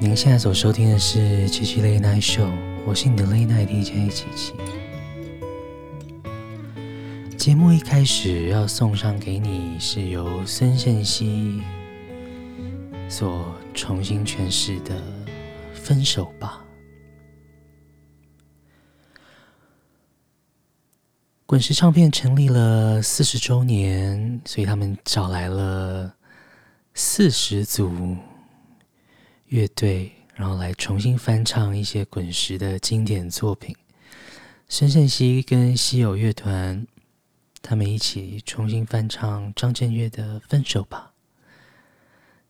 您现在所收听的是七七 Late Night Show，我是你的 Late Night DJ 七七。节目一开始要送上给你，是由孙盛熙所重新诠释的《分手吧》。滚石唱片成立了四十周年，所以他们找来了四十组。乐队，然后来重新翻唱一些滚石的经典作品。孙盛熙跟希友乐团他们一起重新翻唱张震岳的《分手吧》。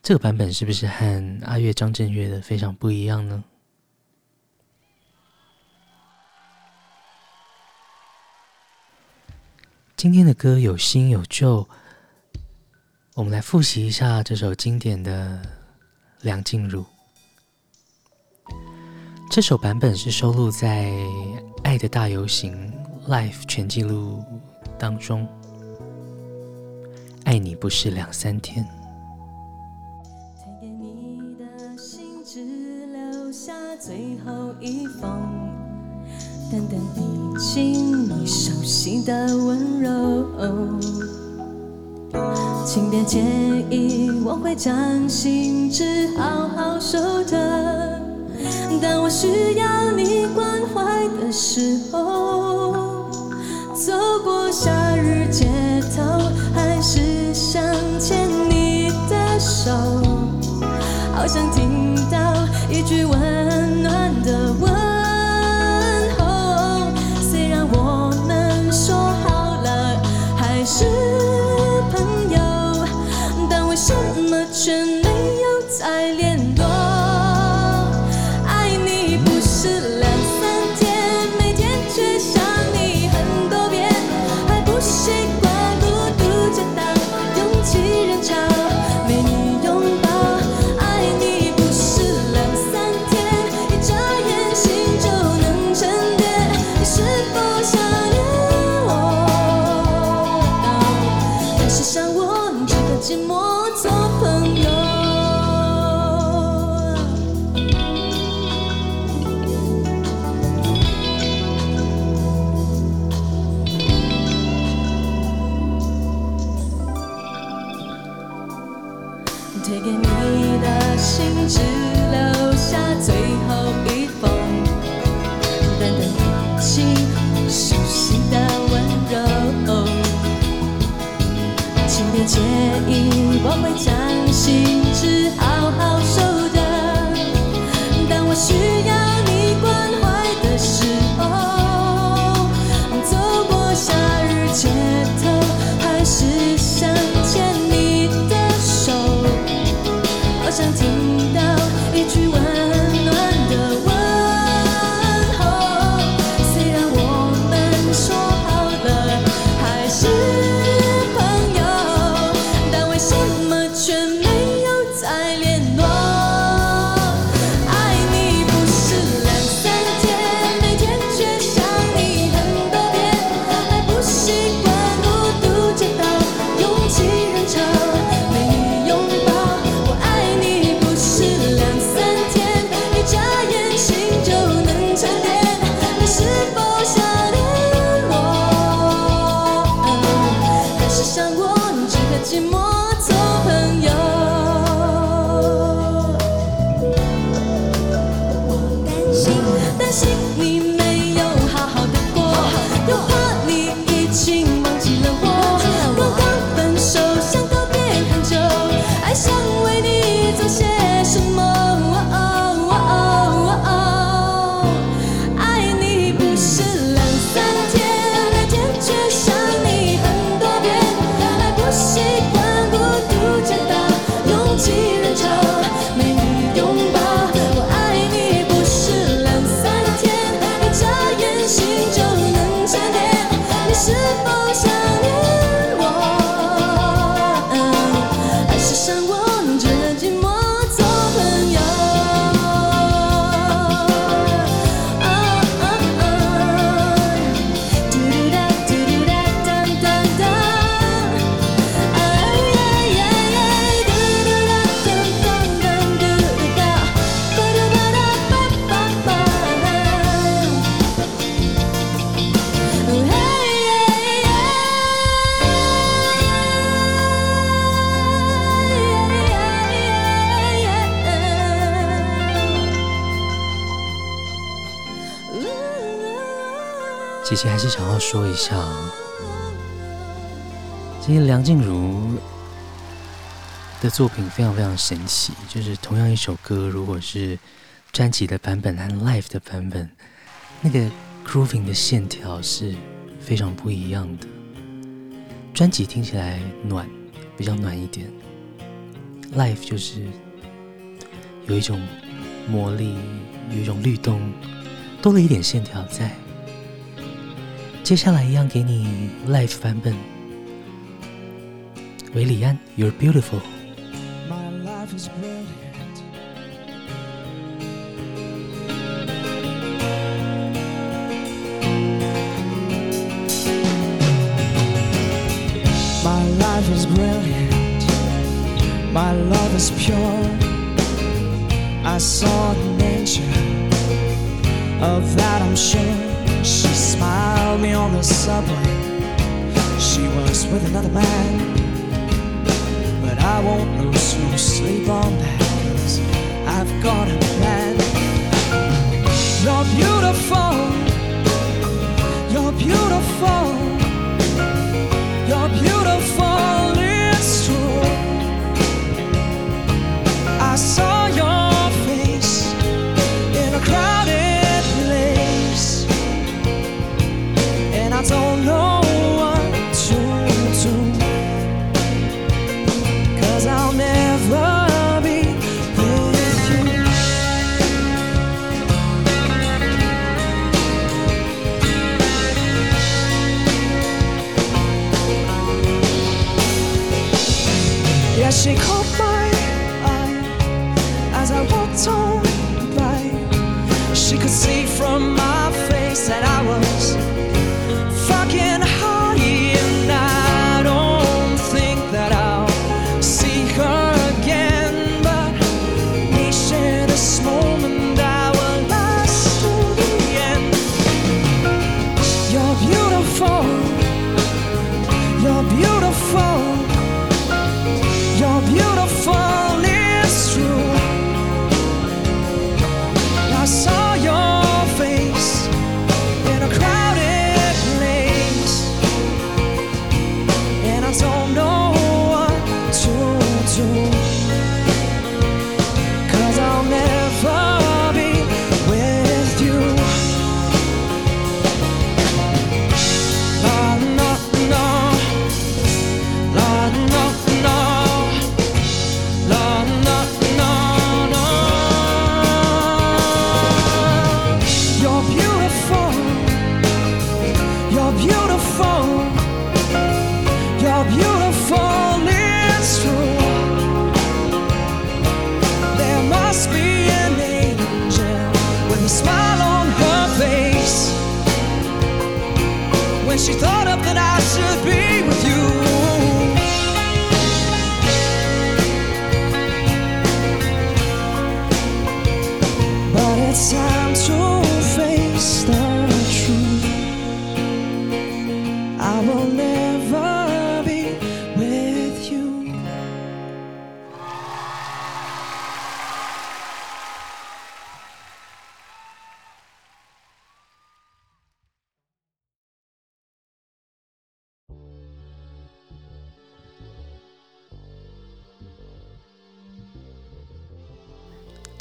这个版本是不是和阿岳张震岳的非常不一样呢？今天的歌有新有旧，我们来复习一下这首经典的《梁静茹》。这首版本是收录在《爱的大游行》Live 全记录当中，《爱你不是两三天》。给你的信只留下最后一封。淡淡笔迹你熟悉的温柔，请别介意，我会将信纸好好收着。当我需要你关怀的时候，走过夏日街头，还是想牵你的手，好想听到一句问姐姐还是想要说一下，今天梁静茹的作品非常非常神奇，就是同样一首歌，如果是专辑的版本和 live 的版本，那个 grooving 的线条是非常不一样的。专辑听起来暖，比较暖一点。Live 就是有一种魔力，有一种律动，多了一点线条在。接下来一样给你 Live 版本，韦礼安，You're Beautiful。 me on the subway. She was with another man. But I won't lose no sleep on that, cause I've got her.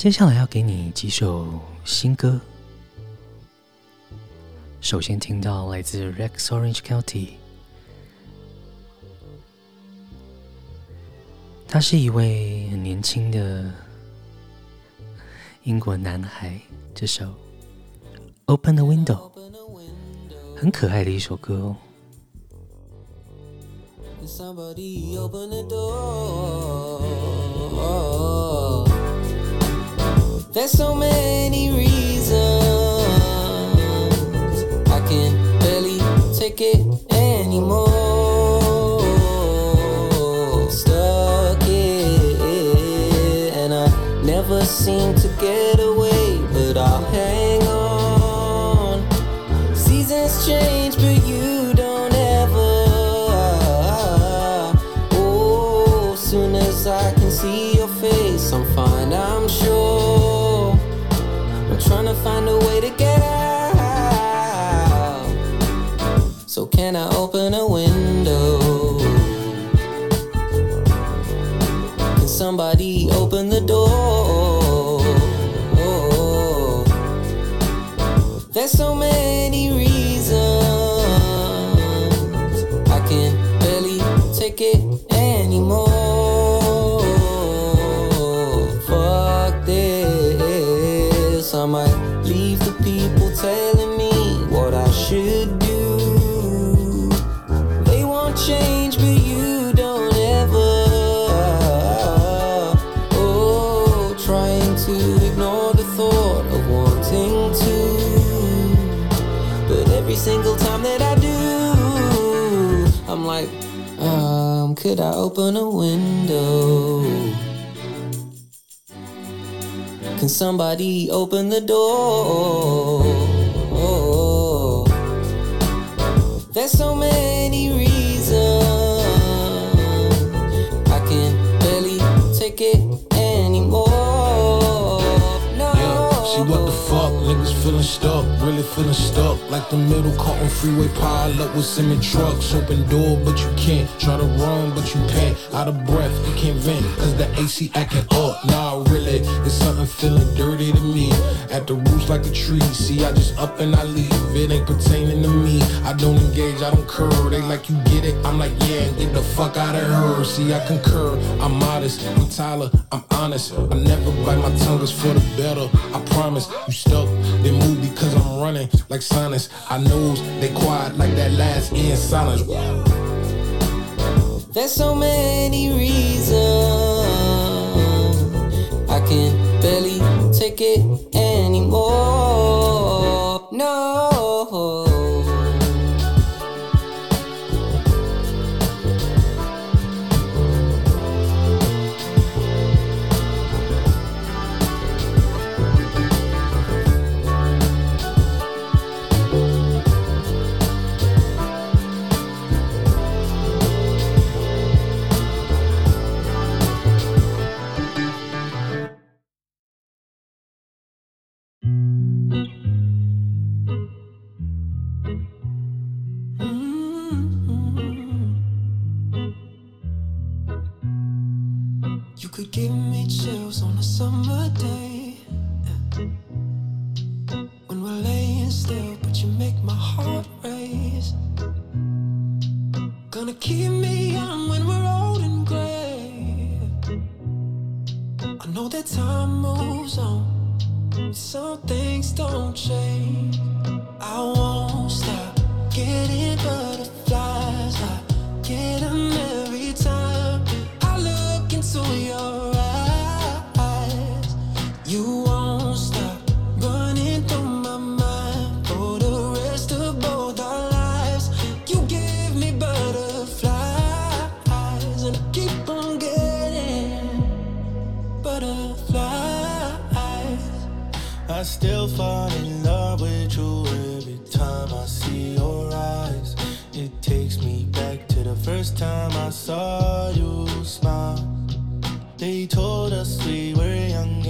接下来要给你几首新歌。首先听到来自 Rex Orange County，他是一位很年轻的英国男孩。这首《Open the Window》很可爱的一首歌哦。There's so many reasons I can barely take it anymore. Stuck it, and I never seem could I open a window? Can somebody open the door? There's so many fuck, niggas feeling stuck, really feeling stuck. Like the middle caught on freeway pile up with semi trucks. Open door, but you can't. Try to run, but you pant. Out of breath, you can't vent, cause the AC acting up. Nah, really, it's something feeling dirty to me. At the roots like a tree. See, I just up and I leave. It ain't pertaining to me. I don't engage, I don't curve. They like you get it. I'm like, yeah, get the fuck out of her. See, I concur. I'm modest. I'm Tyler. I'm honest. I never bite my tongue, it's for the better. I promise. You stuck, then move because I'm running like sinus. I knows they quiet like that last in silence. There's so many reasons I can barely take it anymore. No. Summer day. When we're laying still, but you make my heart race. Gonna keep me young when we're old and gray. I know that time moves on, some things don't change. I won't stop getting butterflies. I get 'em every time I look into your still fall in love with you every time I see your eyes. It takes me back to the first time I saw you smile. They told us we were young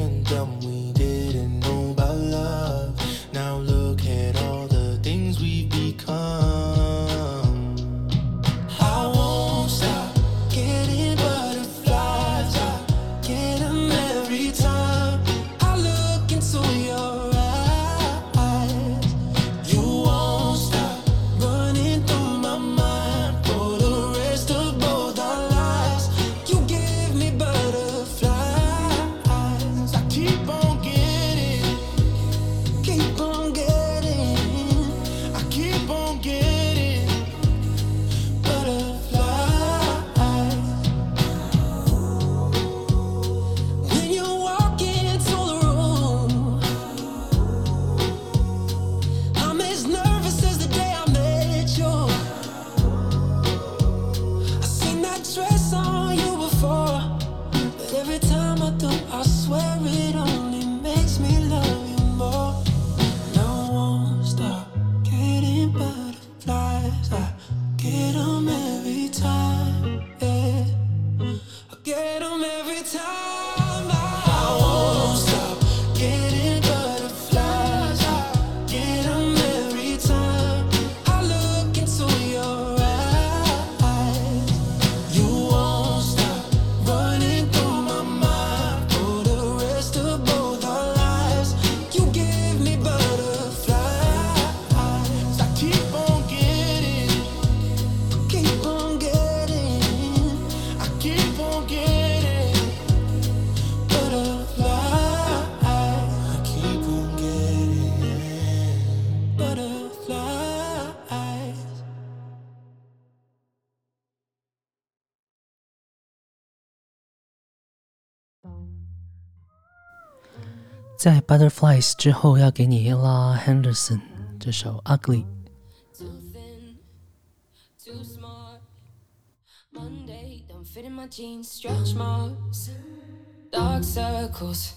I swear it on 在 Butterflies 之后，要给你 Ella Henderson 这首 Ugly。 Too thin, too smart. Monday, don't fit in my jeans. Stretch marks, dark circles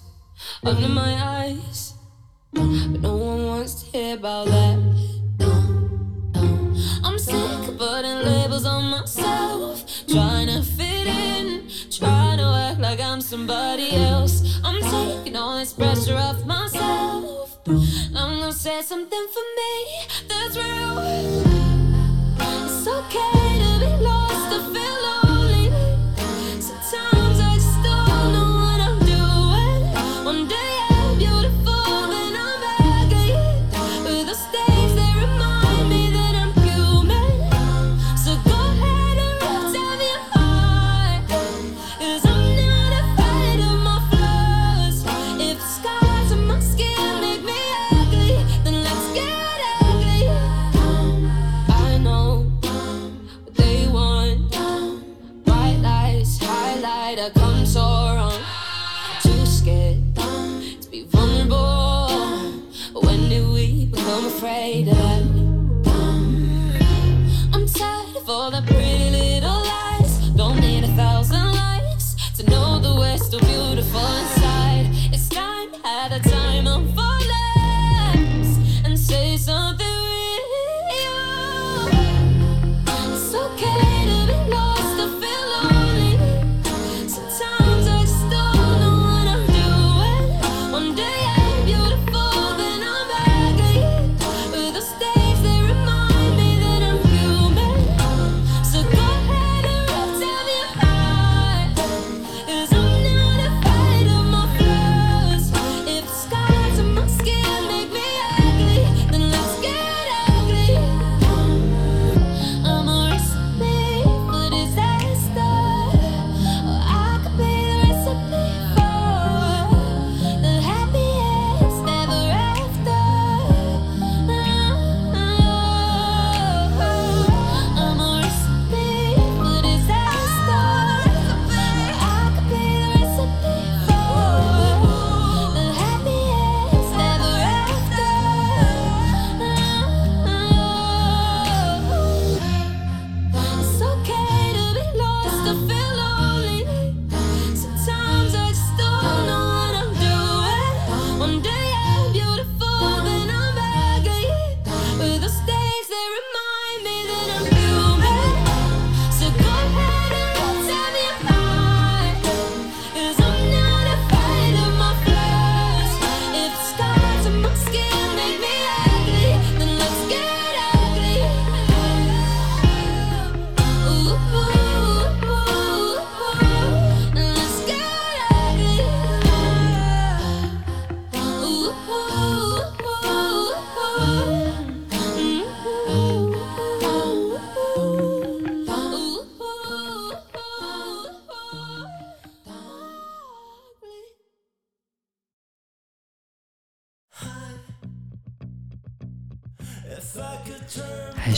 under my eyes. But no one wants to hear about that. I'm sick of putting labels on myself. Trying to fit I'm somebody else. I'm taking all this pressure off myself. I'm gonna say something for me that's real.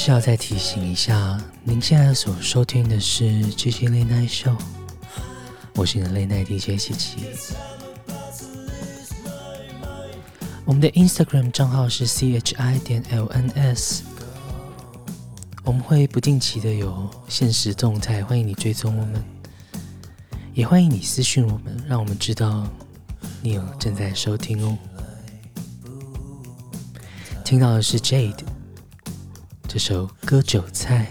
是要再提醒一下，您现在所收听的是《七七恋爱秀》，我是你的 Late Night DJ 七七。我们的 Instagram 账号是 chi 点 lns，我们会不定期的有限时动态，欢迎你追踪我们，也欢迎你私讯我们，让我们知道你有正在收听哦。听到的是 Jade。这首《割韭菜》，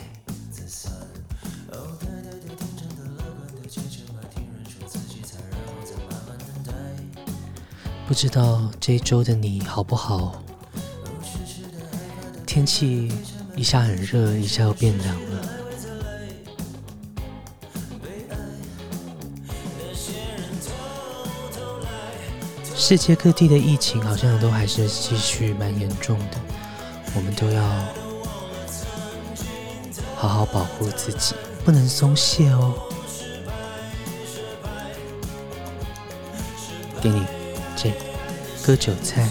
不知道这一周的你好不好？天气一下很热，一下又变凉了。世界各地的疫情好像都还是继续蛮严重的，我们都要好好保护自己，不能松懈哦。给你这割韭菜。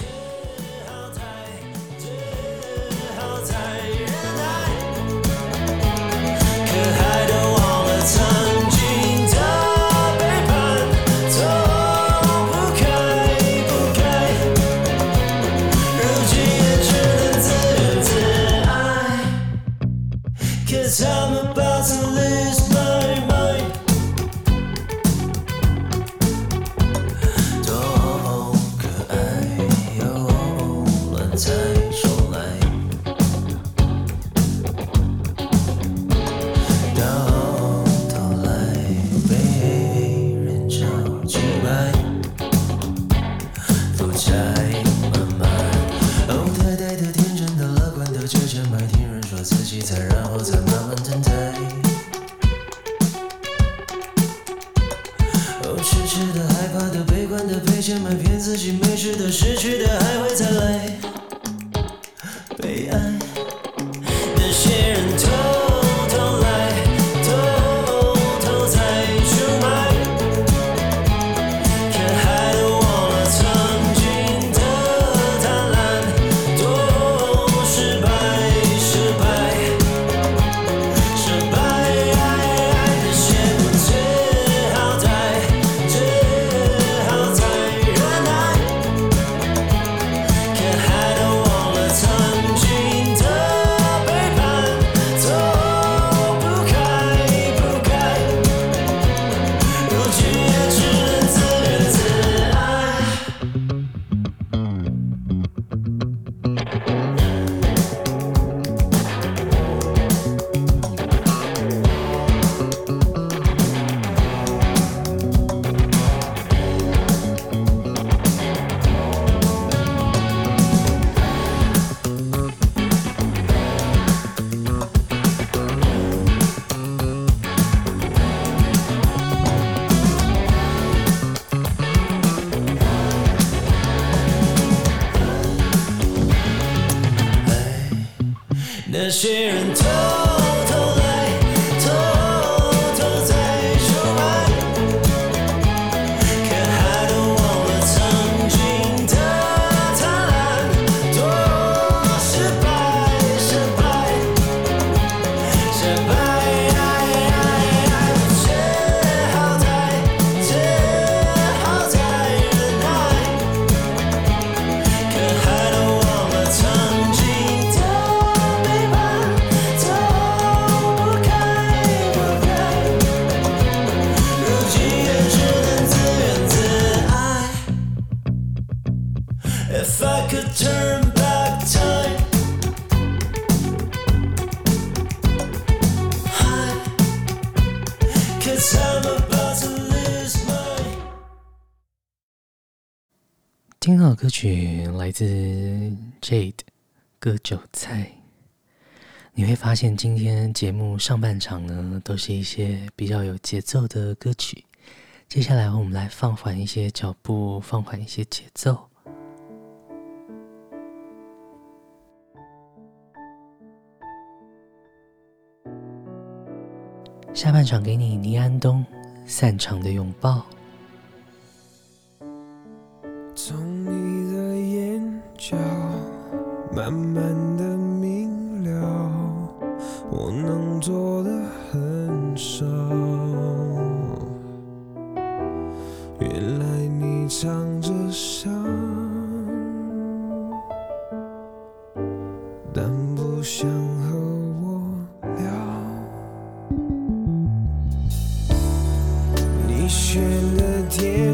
贱吧骗自己没事的失去的还会再来。子，jade 割韭菜，你会发现今天节目上半场呢，都是一些比较有节奏的歌曲，接下来我们来放缓一些脚步，放缓一些节奏。下半场给你倪安东散场的拥抱。笑，慢慢的明了，我能做的很少。原来你藏着伤。但不想和我聊。你选的天。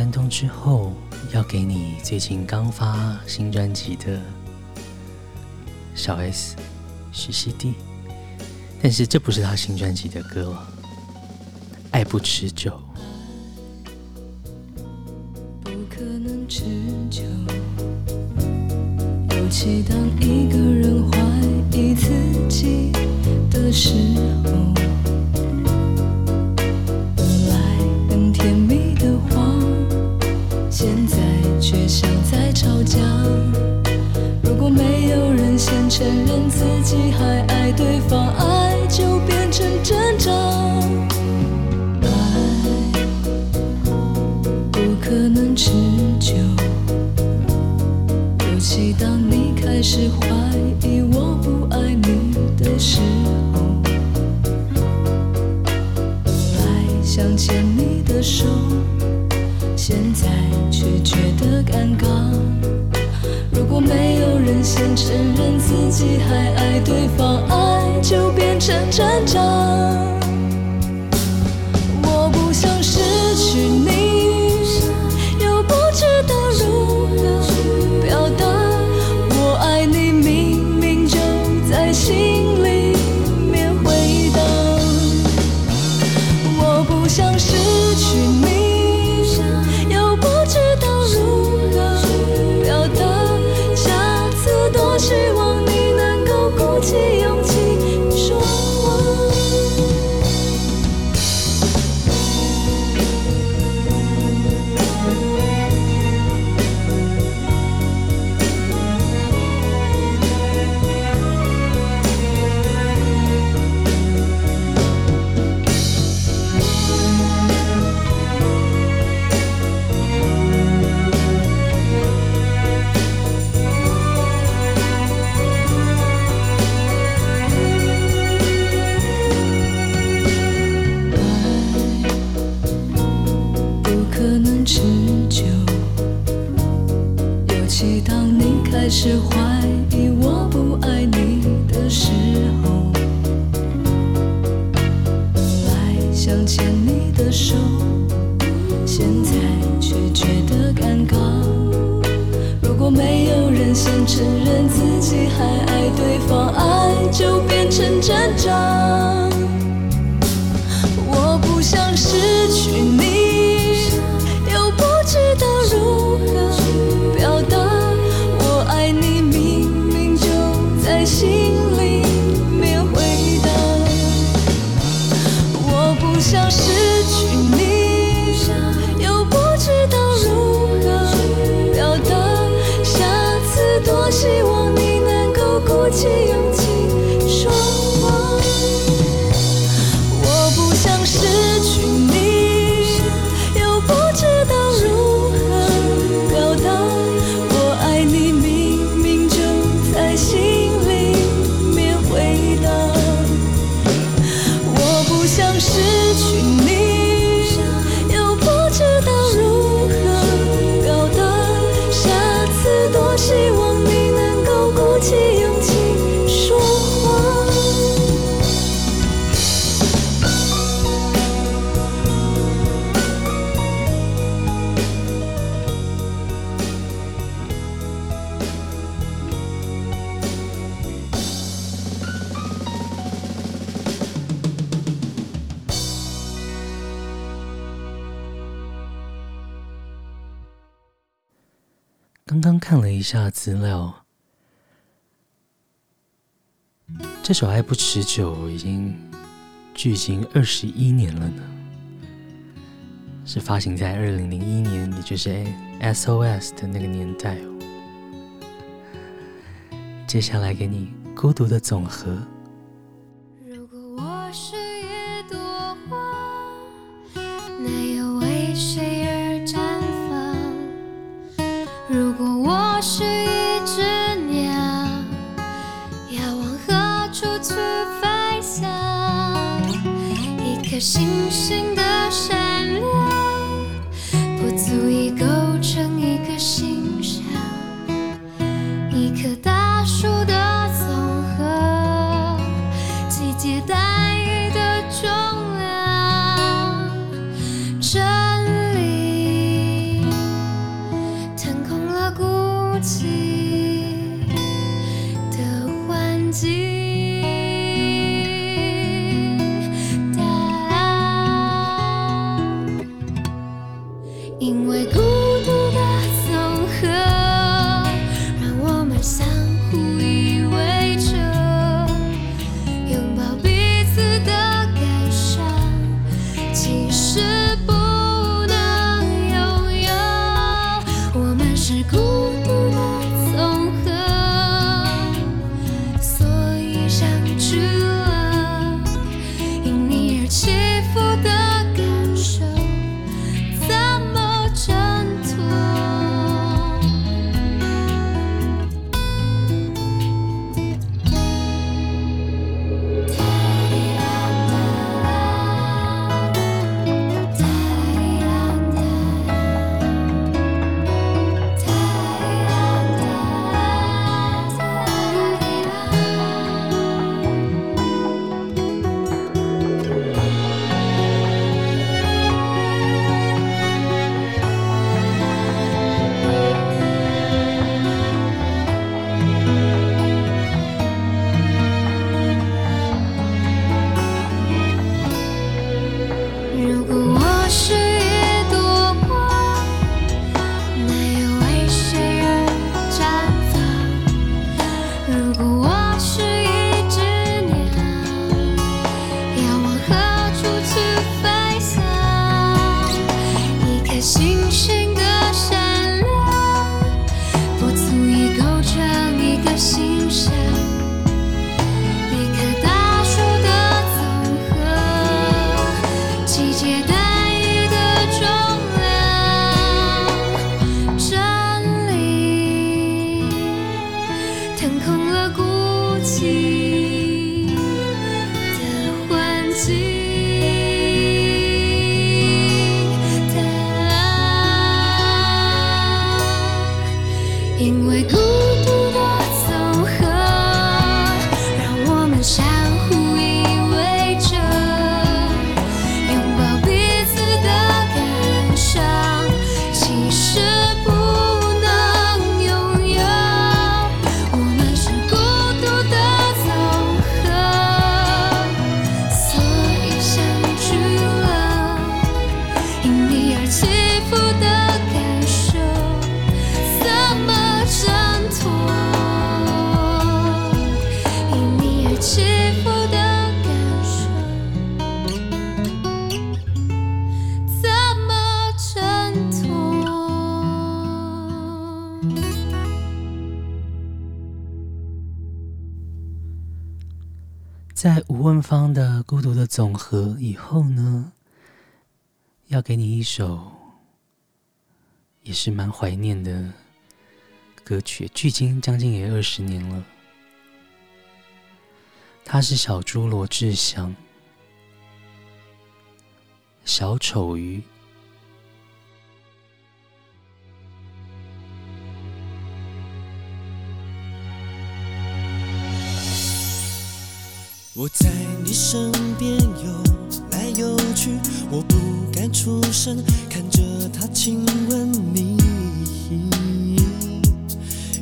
安东之后，要给你最近刚发新专辑的小 S 徐熙娣，但是这不是他新专辑的歌，《爱不持久》。不可能持久，尤其当一个人怀疑自己的时候。却像在吵架。如果没有人先承认自己还爱对方爱就变成挣扎。承认资料。这首《爱不持久》已经距今二十一年了呢，是发行在二零零一年，也就是 SOS 的那个年代哦。接下来给你《孤独的总和》。吴汶芳的《孤独的总和》以后呢，要给你一首也是蛮怀念的歌曲，距今将近也二十年了。他是小猪罗志祥，《小丑鱼》。我在你身边游来游去，我不敢出声，看着他亲吻你，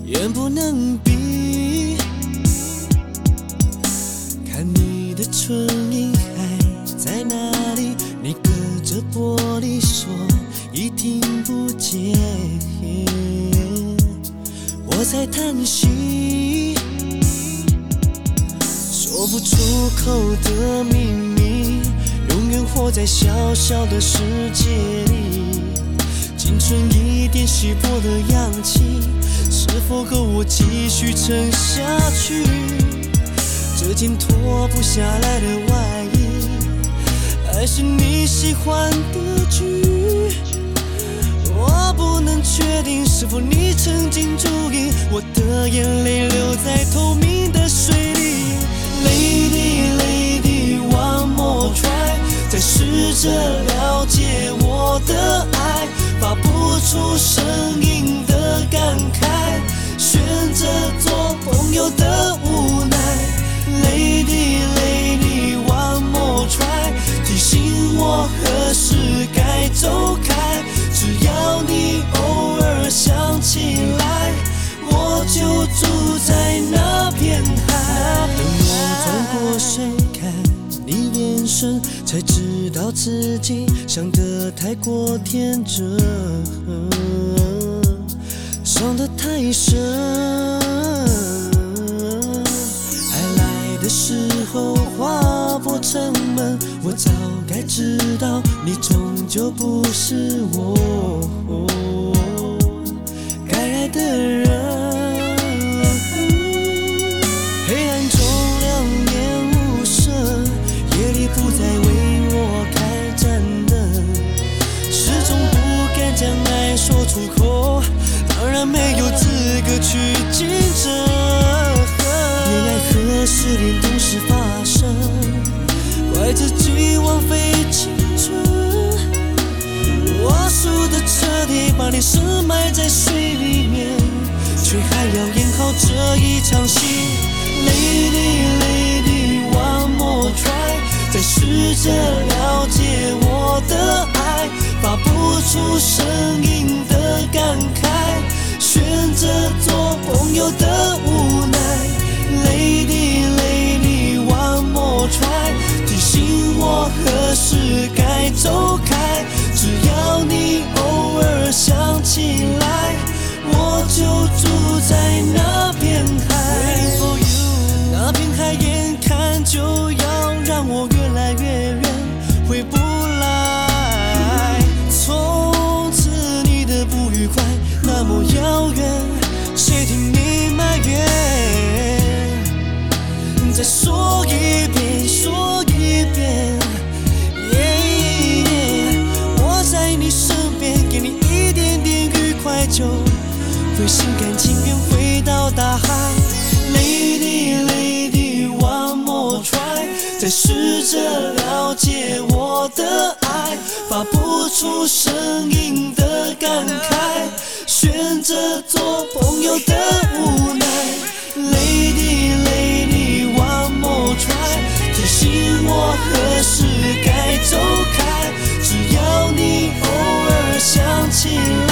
眼不能闭。看你的唇印还在哪里？你隔着玻璃说已听不见，我在叹息。说不出口的秘密，永远活在小小的世界里。仅存一点稀薄的氧气，是否够我继续撑下去？这件脱不下来的外衣，还是你喜欢的剧？我不能确定是否你曾经注意，我的眼泪留在透明的水里。Lady, lady, one more try，再试着了解我的爱，发不出声音的感慨，选择做朋友的无奈。Lady, lady, one more try，提醒我何时该走开，只要你偶尔想起来，我就住在那片海。等我转过身看你眼神，才知道自己想得太过天真，伤得太深。爱来的时候划破城门，我早该知道你终究不是我该爱的人。没有资格去竞争。恋爱何时连同时发生？怪自己枉费青春。我输得彻底，把你深埋在水里面，却还要演好这一场戏。Lady, lady, not try，再试着了解我的爱，发不出声音的的无奈。Lady, lady, one more try，提醒我何时该走开，只要你偶尔想起来，我就住在那片海。那片海眼看就要再说一遍，说一遍。我在你身边，给你一点点愉快，就会心甘情愿回到大海。Lady Lady One More Try，再试着了解我的爱，发不出声音的感慨，选择做朋友的无奈。Lady Lady。我何时该走开。只要你偶尔想起来，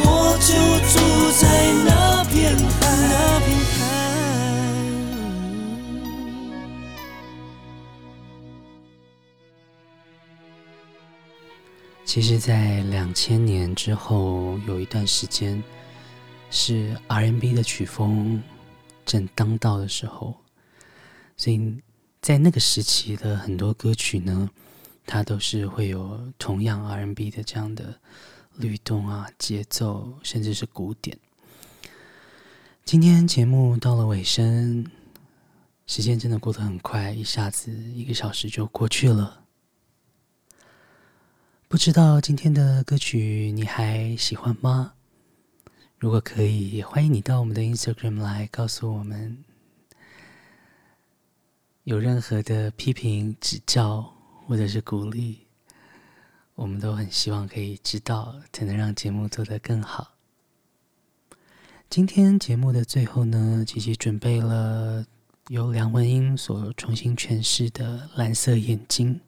我就住在那片海，那片海。其实，在两千年之后，有一段时间是 R&B 的曲风正当道的时候，所以在那个时期的很多歌曲呢，它都是会有同样 R&B 的这样的律动啊、节奏，甚至是鼓点。今天节目到了尾声，时间真的过得很快，一下子一个小时就过去了。不知道今天的歌曲你还喜欢吗？如果可以，也欢迎你到我们的 Instagram 来告诉我们。有任何的批评、指教或者是鼓励，我们都很希望可以知道，才能让节目做得更好。今天节目的最后呢，琪琪准备了由梁文音所重新诠释的《蓝色眼睛》。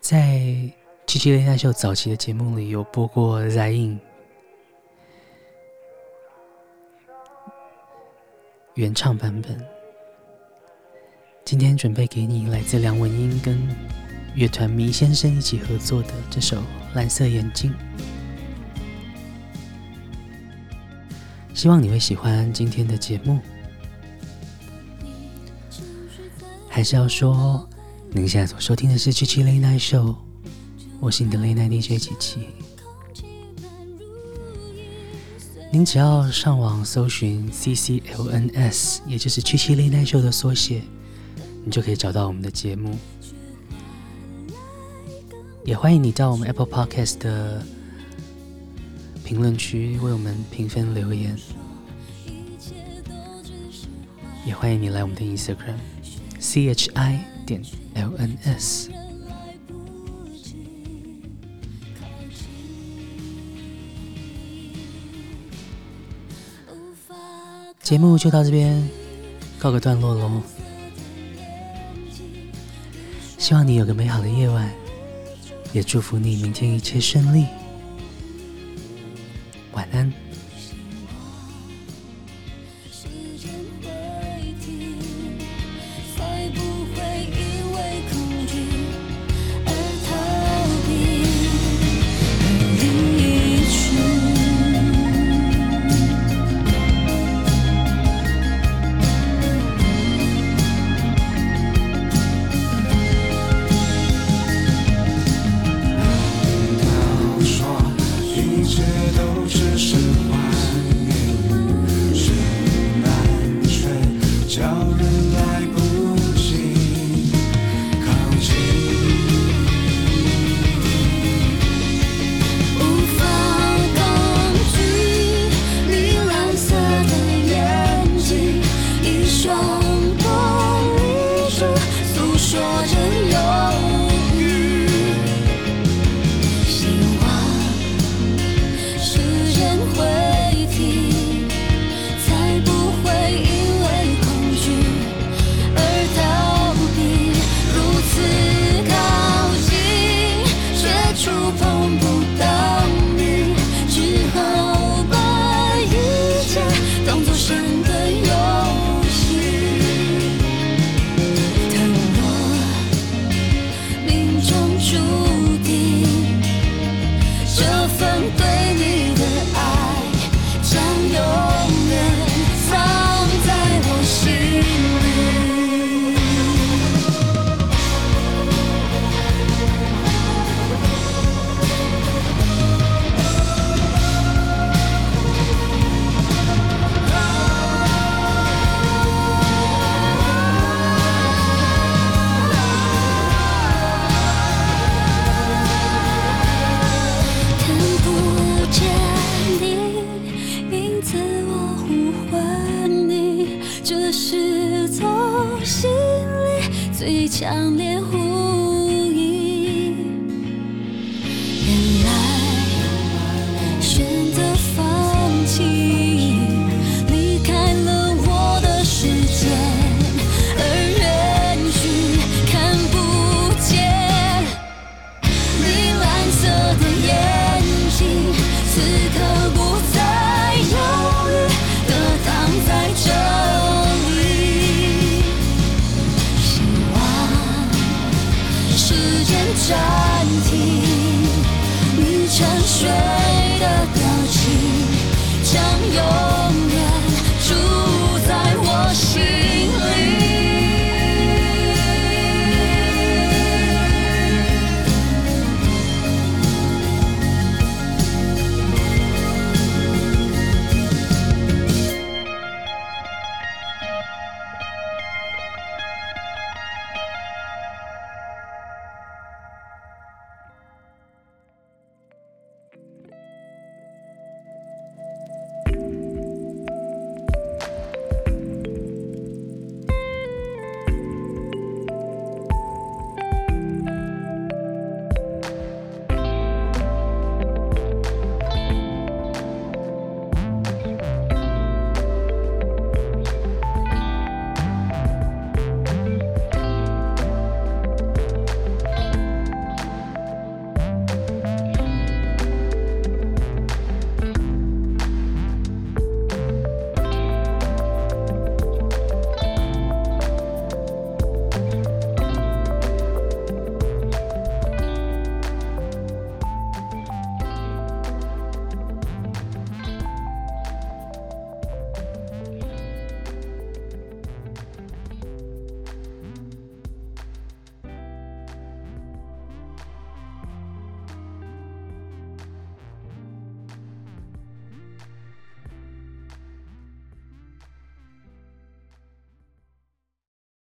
在《七七雷奈秀》早期的节目里有播过 Zayn 原唱版本，今天准备给你来自梁文音跟乐团迷先生一起合作的这首《蓝色眼睛》，希望你会喜欢今天的节目。还是要说。您现在所收听的是七七 Late Night Show，我是你的 Late Night DJ 七七。您只要上网搜寻 CCLNS，也就是七七 Late Night Show 的缩写，你就可以找到我们的节目。也欢迎你到我们 Apple Podcast 的评论区为我们评分留言，也欢迎你来我们的 Instagram CHI 点。LNS，节目就到这边告个段落喽。希望你有个美好的夜晚，也祝福你明天一切顺利。shine.